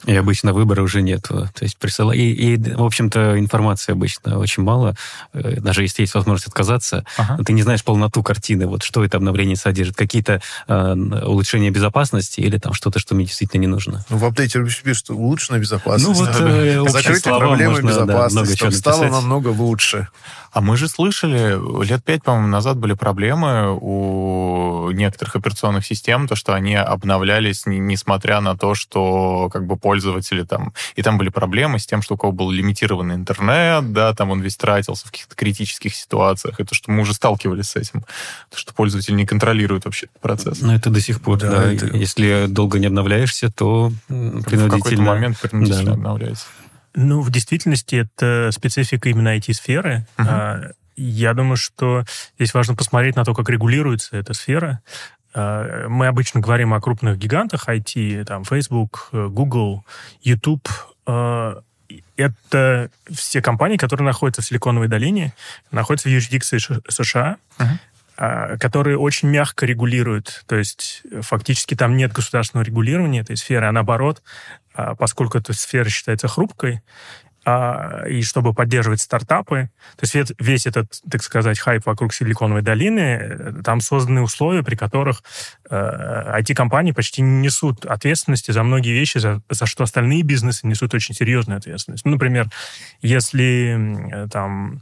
И обычно выбора уже нет. То есть присыла... и, и, в общем-то, информации обычно очень мало. Э, даже если есть возможность отказаться, ага. ты не знаешь полноту картины, вот что это обновление содержит. Какие-то э, улучшения безопасности или там что-то, что мне действительно не нужно. Ну, в апдейте пишут, что улучшена безопасность. Ну, вот э, Закрытие проблемы безопасности. Да, стало намного лучше. А мы же слышали, лет пять, по-моему, назад были проблемы у некоторых операционных систем, то, что они обновлялись, несмотря на то, что как бы пользователи там... И там были проблемы с тем, что у кого был лимитированный интернет, да, там он весь тратился в каких-то критических ситуациях. И то, что мы уже сталкивались с этим. То, что пользователь не контролирует вообще этот процесс. Ну, это до сих пор, да. да. Это... Если долго не обновляешься, то принудительно... В какой-то момент принудительно да. обновляется. Ну, в действительности это специфика именно IT-сферы. Uh-huh. Я думаю, что здесь важно посмотреть на то, как регулируется эта сфера. А, мы обычно говорим о крупных гигантах IT, там Facebook, Google, YouTube. А, это все компании, которые находятся в Силиконовой долине, находятся в юрисдикции США. Uh-huh которые очень мягко регулируют. То есть фактически там нет государственного регулирования этой сферы, а наоборот, а, поскольку эта сфера считается хрупкой, а, и чтобы поддерживать стартапы, то есть весь этот, так сказать, хайп вокруг Силиконовой долины, э, там созданы условия, при которых IT-компании э, почти не несут ответственности за многие вещи, за, за что остальные бизнесы несут очень серьезную ответственность. Ну, например, если там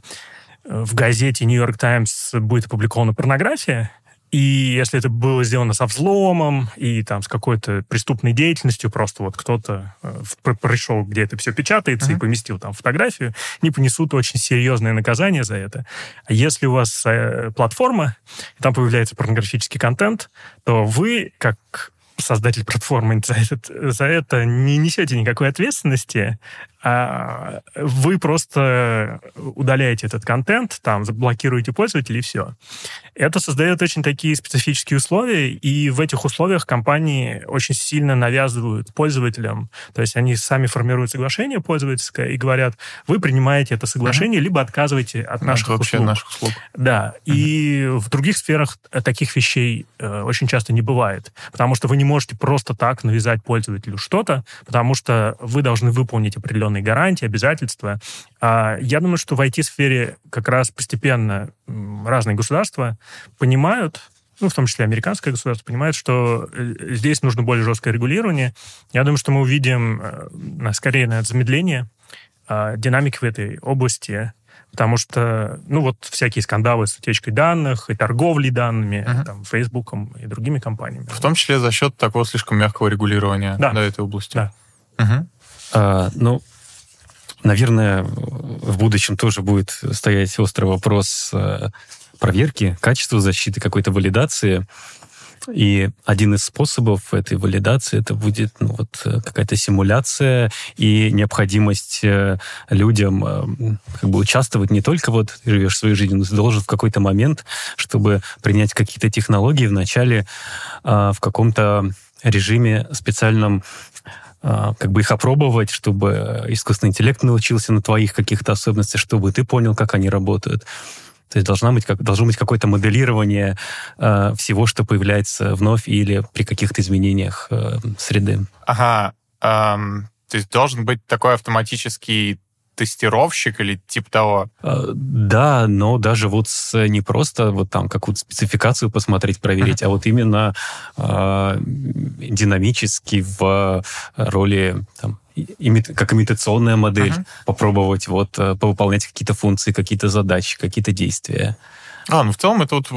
в газете «Нью-Йорк Таймс» будет опубликована порнография, И если это было сделано со взломом и там с какой-то преступной деятельностью, просто вот кто-то э, пришел, где это все печатается, uh-huh. и поместил там фотографию, не понесут очень серьезное наказание за это. А если у вас э, платформа, и там появляется порнографический контент, то вы, как создатель платформы за это, за это не несете никакой ответственности, вы просто удаляете этот контент, там, заблокируете пользователей, и все. Это создает очень такие специфические условия, и в этих условиях компании очень сильно навязывают пользователям, то есть они сами формируют соглашение пользовательское и говорят, вы принимаете это соглашение, либо отказываете от наших это услуг. наших услуг. Да, и в других сферах таких вещей э, очень часто не бывает, потому что вы не можете просто так навязать пользователю что-то, потому что вы должны выполнить определенные определенные гарантии, обязательства. А я думаю, что в IT-сфере как раз постепенно разные государства понимают, ну, в том числе американское государство, понимает, что э, здесь нужно более жесткое регулирование. Я думаю, что мы увидим э, скорее на замедление а, динамики в этой области, потому что, ну, вот всякие скандалы с утечкой данных и торговлей данными, uh-huh. там, Фейсбуком и другими компаниями. В том числе за счет такого слишком мягкого регулирования да. до этой области. Да. Uh-huh. А, ну, Наверное, в будущем тоже будет стоять острый вопрос э, проверки качества защиты, какой-то валидации. И один из способов этой валидации это будет ну, вот, э, какая-то симуляция и необходимость э, людям как бы участвовать не только вот живешь свою жизнь, но ты должен в какой-то момент, чтобы принять какие-то технологии вначале в каком-то режиме специальном как бы их опробовать, чтобы искусственный интеллект научился на твоих каких-то особенностях, чтобы ты понял, как они работают. То есть должна быть, как, должно быть какое-то моделирование э, всего, что появляется вновь или при каких-то изменениях э, среды. Ага. Эм, то есть должен быть такой автоматический тестировщик или типа того? А, да, но даже вот с, не просто вот там какую-то спецификацию посмотреть, проверить, а вот именно э, динамически в роли там, имит, как имитационная модель uh-huh. попробовать вот э, повыполнять какие-то функции, какие-то задачи, какие-то действия. А, ну в целом это вот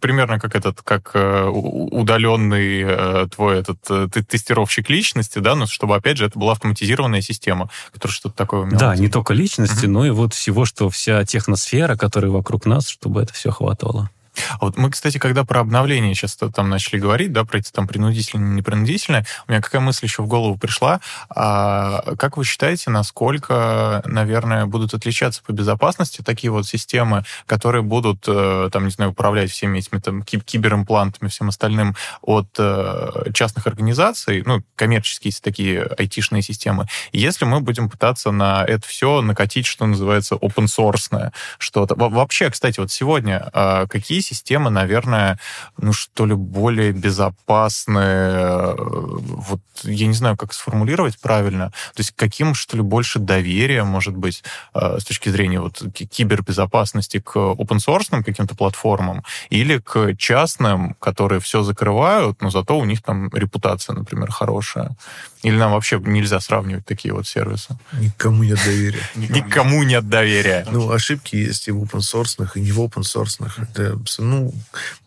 примерно как этот, как э, удаленный э, твой этот э, тестировщик личности, да, но чтобы, опять же, это была автоматизированная система, которая что-то такое умела. Да, не только личности, но и вот всего, что вся техносфера, которая вокруг нас, чтобы это все хватало. А вот мы, кстати, когда про обновление сейчас там начали говорить, да, про эти там принудительные, непринудительные, у меня какая мысль еще в голову пришла. А как вы считаете, насколько, наверное, будут отличаться по безопасности такие вот системы, которые будут, э, там, не знаю, управлять всеми этими там киберимплантами, всем остальным от э, частных организаций, ну, коммерческие такие айтишные системы, если мы будем пытаться на это все накатить, что называется, open source что-то. Вообще, кстати, вот сегодня а, какие системы, наверное, ну, что ли, более безопасные. Вот я не знаю, как сформулировать правильно. То есть каким, что ли, больше доверия, может быть, э, с точки зрения вот кибербезопасности к open-source каким-то платформам или к частным, которые все закрывают, но зато у них там репутация, например, хорошая. Или нам вообще нельзя сравнивать такие вот сервисы? Никому нет доверия. Никому нет доверия. Ну, ошибки есть и в open source, и не в open source. Это, ну,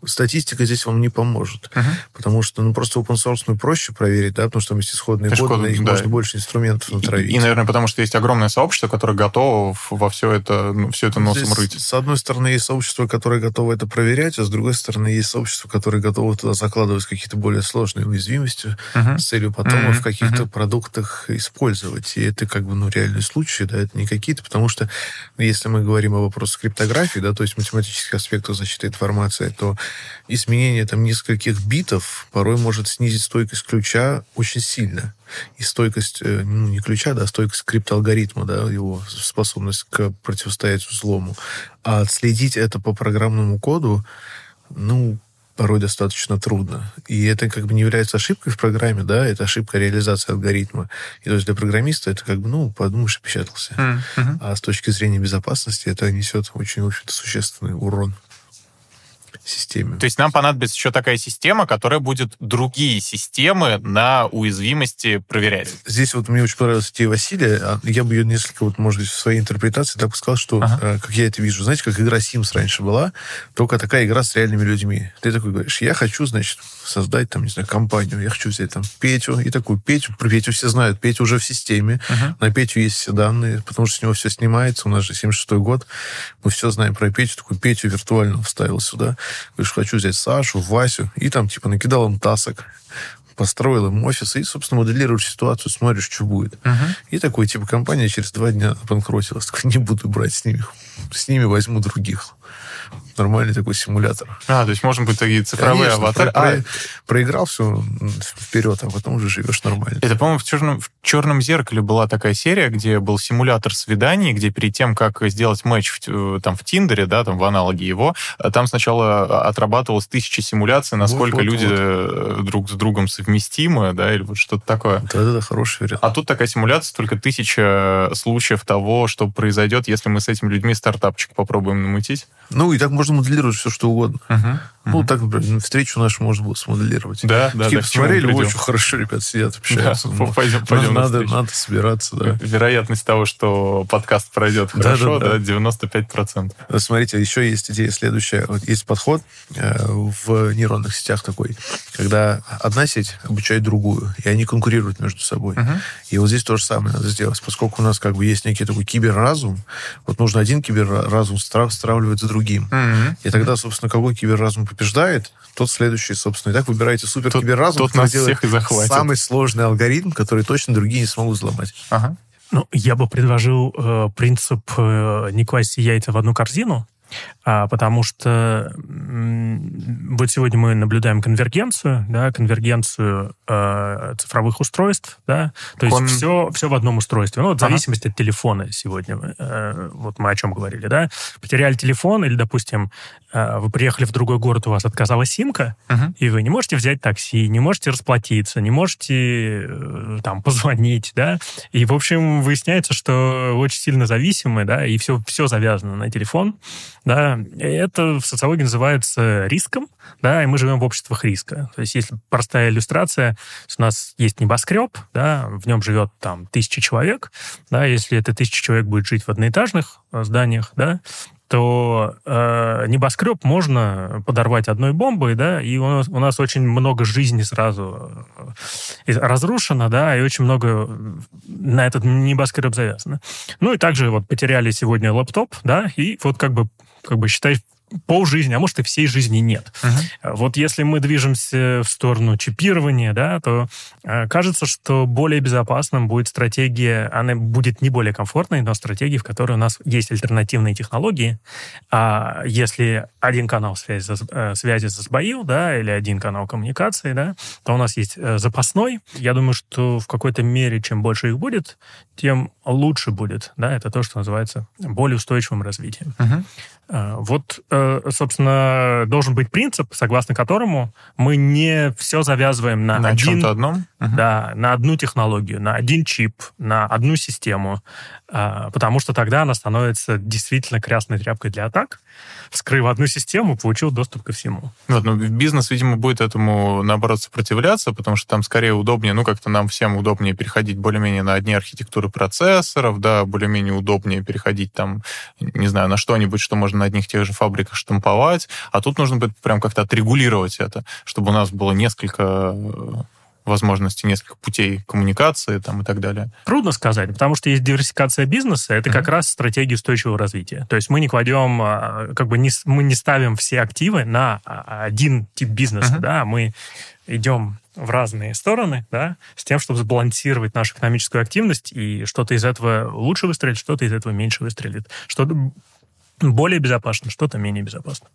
статистика здесь вам не поможет. Потому что, ну, просто open source проще проверить, да, потому что там есть исходные коды, на них можно больше инструментов натравить. И, наверное, потому что есть огромное сообщество, которое готово во все это, ну, все это носом рыть. С одной стороны, есть сообщество, которое готово это проверять, а с другой стороны, есть сообщество, которое готово туда закладывать какие-то более сложные уязвимости с целью потом в какие каких-то uh-huh. продуктах использовать. И это как бы, ну, реальный случай, да, это не какие-то, потому что если мы говорим о вопросе криптографии, да, то есть математических аспектов защиты информации, то изменение там нескольких битов порой может снизить стойкость ключа очень сильно. И стойкость, э, ну, не ключа, да, стойкость криптоалгоритма, да, его способность к противостоять взлому. А отследить это по программному коду, ну, порой достаточно трудно. И это как бы не является ошибкой в программе, да, это ошибка реализации алгоритма. И то есть для программиста это как бы, ну, подумаешь, печатался. Mm-hmm. А с точки зрения безопасности это несет очень, в общем-то, существенный урон. Системе. То есть нам понадобится еще такая система, которая будет другие системы на уязвимости проверять. Здесь вот мне очень понравилась идея Василия. А я бы ее несколько, вот, может быть, в своей интерпретации так бы сказал, что, ага. Э, как я это вижу, знаете, как игра Sims раньше была, только такая игра с реальными людьми. Ты такой говоришь, я хочу, значит, создать там, не знаю, компанию, я хочу взять там Петю, и такую Петю, про Петю все знают, Петя уже в системе, uh-huh. на Петю есть все данные, потому что с него все снимается, у нас же 76-й год, мы все знаем про Петю, такую Петю виртуально вставил сюда, говоришь, хочу взять Сашу, Васю, и там, типа, накидал им тасок, построил им офис и, собственно, моделируешь ситуацию, смотришь, что будет. Uh-huh. И такой, типа, компания через два дня банкротилась. Такой, не буду брать с ними. С ними возьму других нормальный такой симулятор. А, то есть можно быть такие цифровые Конечно, аватары. Про, а... Проиграл все вперед, а потом уже живешь нормально. Это, по-моему, в черном, в черном зеркале была такая серия, где был симулятор свиданий, где перед тем, как сделать матч в, там, в Тиндере, да, там в аналоге его, там сначала отрабатывалось тысячи симуляций, насколько вот, вот, люди вот. друг с другом совместимы, да, или вот что-то такое. Да-да-да, хороший вариант. А тут такая симуляция, только тысяча случаев того, что произойдет, если мы с этими людьми стартапчик попробуем намутить. Ну, и так можно моделировать все, что угодно. Uh-huh. Ну, uh-huh. так, например, встречу нашу можно было смоделировать. Да, да, Такие да. посмотрели, очень хорошо ребят сидят, общаются. Да, ну, пойдем, пойдем надо, надо, надо собираться, да. Вероятность того, что подкаст пройдет хорошо, да, да, да. 95%. Смотрите, еще есть идея следующая. Вот есть подход э, в нейронных сетях такой, когда одна сеть обучает другую, и они конкурируют между собой. Uh-huh. И вот здесь то же самое надо сделать. Поскольку у нас как бы есть некий такой киберразум, вот нужно один киберразум стравливать за другим. Mm-hmm. И тогда, собственно, какой киберразум побеждает, тот следующий, собственно. И так выбираете супер киберразум, тот, тот нас всех и захватит. самый сложный алгоритм, который точно другие не смогут взломать. Ага. Ну, я бы предложил э, принцип э, не класть яйца в одну корзину, потому что вот сегодня мы наблюдаем конвергенцию, да, конвергенцию э, цифровых устройств, да, то есть Кон... все, все в одном устройстве. Ну, вот ага. зависимость от телефона сегодня, э, вот мы о чем говорили, да, потеряли телефон или, допустим, э, вы приехали в другой город, у вас отказала симка, ага. и вы не можете взять такси, не можете расплатиться, не можете э, там позвонить, да, и, в общем, выясняется, что очень сильно зависимы, да, и все, все завязано на телефон, да, это в социологии называется риском, да, и мы живем в обществах риска. То есть, если простая иллюстрация, у нас есть небоскреб, да, в нем живет там тысяча человек, да, если это тысяча человек будет жить в одноэтажных э, зданиях, да, то э, небоскреб можно подорвать одной бомбой, да, и у нас, у нас очень много жизни сразу э, разрушено, да, и очень много на этот небоскреб завязано. Ну и также вот потеряли сегодня лаптоп, да, и вот как бы как бы считай, полжизни, а может и всей жизни нет. Uh-huh. Вот если мы движемся в сторону чипирования, да, то э, кажется, что более безопасным будет стратегия, она будет не более комфортной, но стратегия, в которой у нас есть альтернативные технологии. А если один канал связи, э, связи сбоил, да, или один канал коммуникации, да, то у нас есть э, запасной. Я думаю, что в какой-то мере, чем больше их будет, тем лучше будет, да, это то, что называется более устойчивым развитием. Uh-huh. Вот, э, собственно, должен быть принцип, согласно которому мы не все завязываем на, на один, чем-то одном, да, на одну технологию, на один чип, на одну систему, а, потому что тогда она становится действительно красной тряпкой для атак. Вскрыв одну систему, получил доступ ко всему. Вот, ну, бизнес, видимо, будет этому, наоборот, сопротивляться, потому что там скорее удобнее, ну, как-то нам всем удобнее переходить более-менее на одни архитектуры процессоров, да, более-менее удобнее переходить там, не знаю, на что-нибудь, что можно на одних тех же фабриках штамповать, а тут нужно будет прям как-то отрегулировать это, чтобы у нас было несколько возможности нескольких путей коммуникации там, и так далее? Трудно сказать, потому что есть диверсификация бизнеса, это mm-hmm. как раз стратегия устойчивого развития. То есть мы не кладем, а, как бы не, мы не ставим все активы на а, один тип бизнеса, mm-hmm. да, мы идем в разные стороны, да, с тем, чтобы сбалансировать нашу экономическую активность, и что-то из этого лучше выстрелит, что-то из этого меньше выстрелит. Что-то более безопасно, что-то менее безопасно.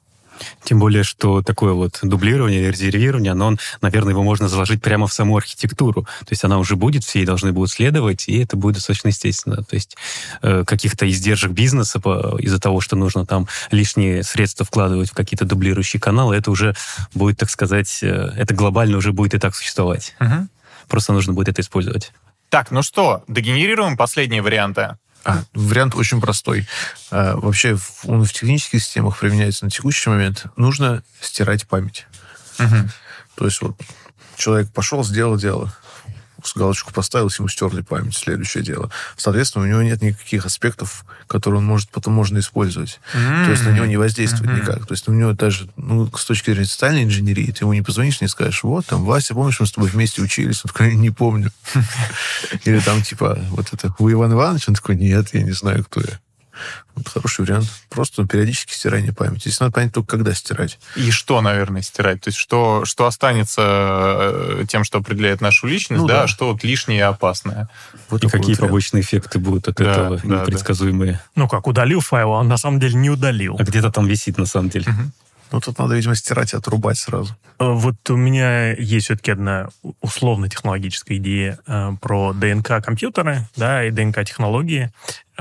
Тем более, что такое вот дублирование, резервирование, оно, наверное, его можно заложить прямо в саму архитектуру. То есть она уже будет, все ей должны будут следовать, и это будет достаточно естественно. То есть э, каких-то издержек бизнеса из-за того, что нужно там лишние средства вкладывать в какие-то дублирующие каналы, это уже будет, так сказать, э, это глобально уже будет и так существовать. Угу. Просто нужно будет это использовать. Так, ну что, дегенерируем последние варианты? А, вариант очень простой. А, вообще он в технических системах применяется на текущий момент. Нужно стирать память. Угу. То есть вот человек пошел, сделал дело галочку поставил, ему стерли память, следующее дело. Соответственно, у него нет никаких аспектов, которые он может потом можно использовать. Mm-hmm. То есть на него не воздействует mm-hmm. никак. То есть у него даже, ну, с точки зрения социальной инженерии, ты ему не позвонишь, не скажешь, вот, там, Вася, помнишь, мы с тобой вместе учились? Он такой, не помню. Или там, типа, вот это, у Ивана Ивановича? Он такой, нет, я не знаю, кто я. Вот хороший вариант. Просто периодически стирание памяти. Здесь надо понять только, когда стирать. И что, наверное, стирать? То есть что, что останется э, тем, что определяет нашу личность, ну, да, да, а что вот лишнее и опасное. Вот и какие вот побочные эффекты будут от да, этого да, непредсказуемые. Да. Ну как, удалил файл, а он на самом деле не удалил. А где-то там висит на самом деле. Угу. Ну, тут надо, видимо, стирать и отрубать сразу. Э, вот у меня есть все-таки одна условно-технологическая идея э, про ДНК-компьютеры, да, и ДНК-технологии,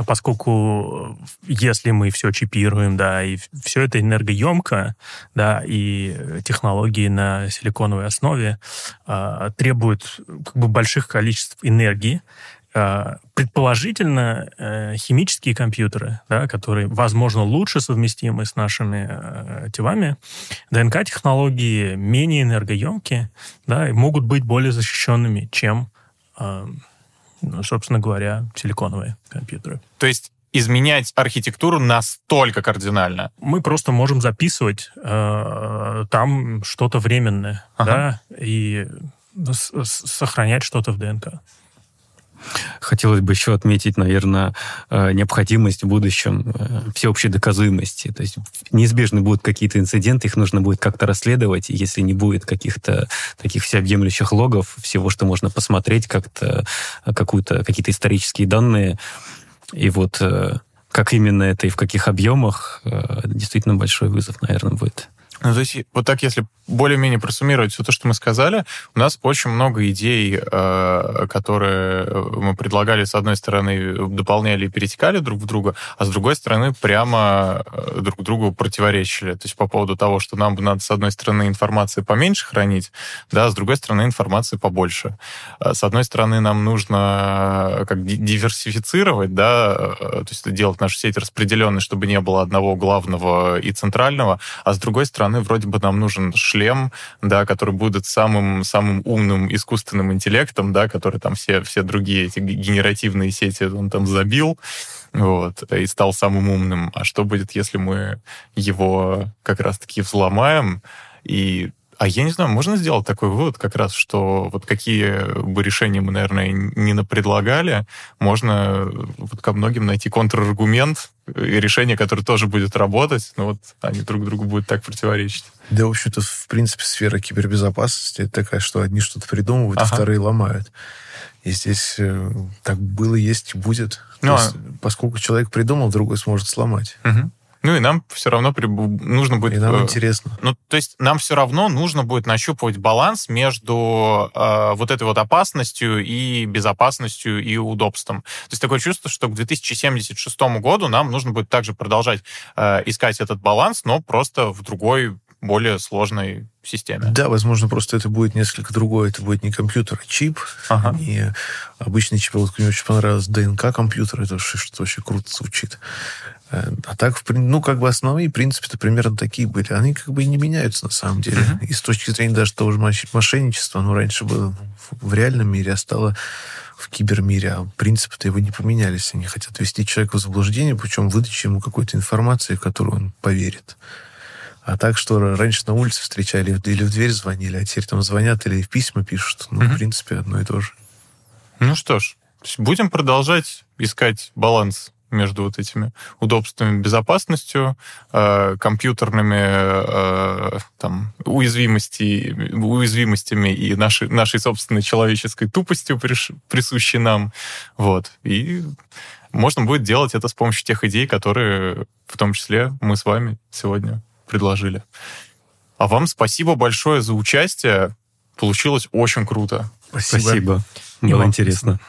поскольку если мы все чипируем, да, и все это энергоемко, да, и технологии на силиконовой основе э, требуют как бы больших количеств энергии, предположительно, э, химические компьютеры, да, которые, возможно, лучше совместимы с нашими э, телами, ДНК-технологии менее энергоемкие, да, и могут быть более защищенными, чем, э, ну, собственно говоря, силиконовые компьютеры. То есть изменять архитектуру настолько кардинально. Мы просто можем записывать э, там что-то временное, ага. да, и сохранять что-то в ДНК. Хотелось бы еще отметить, наверное, э, необходимость в будущем э, всеобщей доказуемости. То есть неизбежно будут какие-то инциденты, их нужно будет как-то расследовать, если не будет каких-то таких всеобъемлющих логов, всего, что можно посмотреть, как-то э, какую-то, какие-то исторические данные, и вот как именно это и в каких объемах, действительно большой вызов, наверное, будет. Ну, то есть, вот так, если более-менее просуммировать все то, что мы сказали, у нас очень много идей, э, которые мы предлагали, с одной стороны, дополняли и перетекали друг в друга, а с другой стороны, прямо э, друг другу противоречили. То есть по поводу того, что нам надо, с одной стороны, информации поменьше хранить, да, с другой стороны, информации побольше. Э, с одной стороны, нам нужно как диверсифицировать, да, то есть делать нашу сеть распределенной, чтобы не было одного главного и центрального, а с другой стороны, вроде бы нам нужен шлем, да, который будет самым, самым умным искусственным интеллектом, да, который там все, все другие эти генеративные сети он там забил, вот, и стал самым умным. А что будет, если мы его как раз-таки взломаем и а я не знаю, можно сделать такой вывод как раз, что вот какие бы решения мы, наверное, не напредлагали, можно вот ко многим найти контраргумент и решение, которое тоже будет работать, но вот они друг другу будут так противоречить. Да, в общем-то, в принципе, сфера кибербезопасности это такая, что одни что-то придумывают, ага. а вторые ломают. И здесь э, так было, есть и будет. Ну, а... есть, поскольку человек придумал, другой сможет сломать. Угу. Ну и нам все равно нужно будет... И нам э, интересно. Ну, то есть нам все равно нужно будет нащупывать баланс между э, вот этой вот опасностью и безопасностью и удобством. То есть такое чувство, что к 2076 году нам нужно будет также продолжать э, искать этот баланс, но просто в другой более сложной системе. Да, возможно, просто это будет несколько другое. Это будет не компьютер, а чип. Ага. Не обычный чип. Вот мне очень понравилось ДНК-компьютер. Это что вообще круто звучит. А так, ну, как бы основные принципы-то примерно такие были. Они как бы и не меняются на самом деле. Uh-huh. И с точки зрения даже того же мошенничества, ну, раньше было в реальном мире, а стало в кибермире, а принципы-то его не поменялись. Они хотят ввести человека в заблуждение, причем выдачи ему какой-то информации, в которую он поверит. А так, что раньше на улице встречали или в дверь звонили, а теперь там звонят или в письма пишут. Ну, uh-huh. в принципе, одно и то же. Ну что ж, будем продолжать искать баланс между вот этими удобствами, безопасностью, э, компьютерными э, там, уязвимости, уязвимостями и нашей, нашей собственной человеческой тупостью, приш, присущей нам. Вот. И можно будет делать это с помощью тех идей, которые в том числе мы с вами сегодня предложили. А вам спасибо большое за участие. Получилось очень круто. Спасибо. спасибо. Было интересно.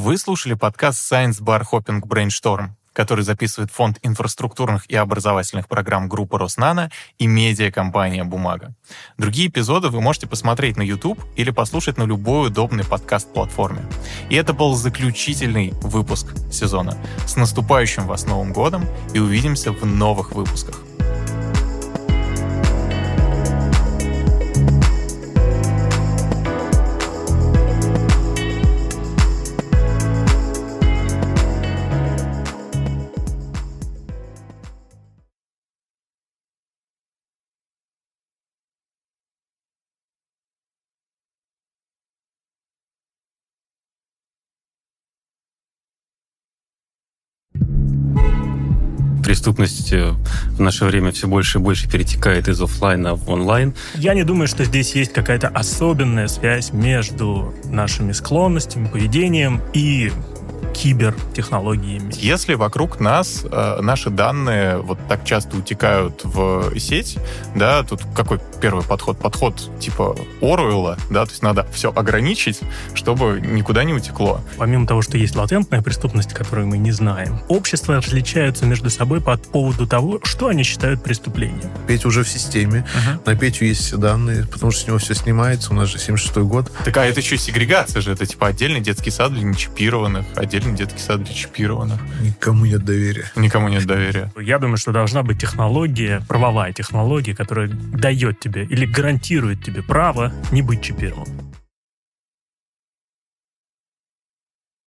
Вы слушали подкаст Science Bar Hopping Brainstorm. который записывает Фонд инфраструктурных и образовательных программ группы Роснана и медиакомпания «Бумага». Другие эпизоды вы можете посмотреть на YouTube или послушать на любой удобной подкаст-платформе. И это был заключительный выпуск сезона. С наступающим вас Новым годом и увидимся в новых выпусках. Преступность э, в наше время все больше и больше перетекает из офлайна в онлайн. Я не думаю, что здесь есть какая-то особенная связь между нашими склонностями, поведением и кибертехнологиями. Если вокруг нас э, наши данные вот так часто утекают в сеть, да, тут какой первый подход? Подход типа Оруэлла, да, то есть надо все ограничить, чтобы никуда не утекло. Помимо того, что есть латентная преступность, которую мы не знаем, общества различаются между собой по поводу того, что они считают преступлением. Петя уже в системе, uh-huh. на Петю есть все данные, потому что с него все снимается, у нас же 76-й год. Так а это еще сегрегация же, это типа отдельный детский сад для нечипированных, отдельный детский сад для чипированных. Никому нет доверия. Никому нет доверия. Я думаю, что должна быть технология, правовая технология, которая дает тебе или гарантирует тебе право не быть чипированным.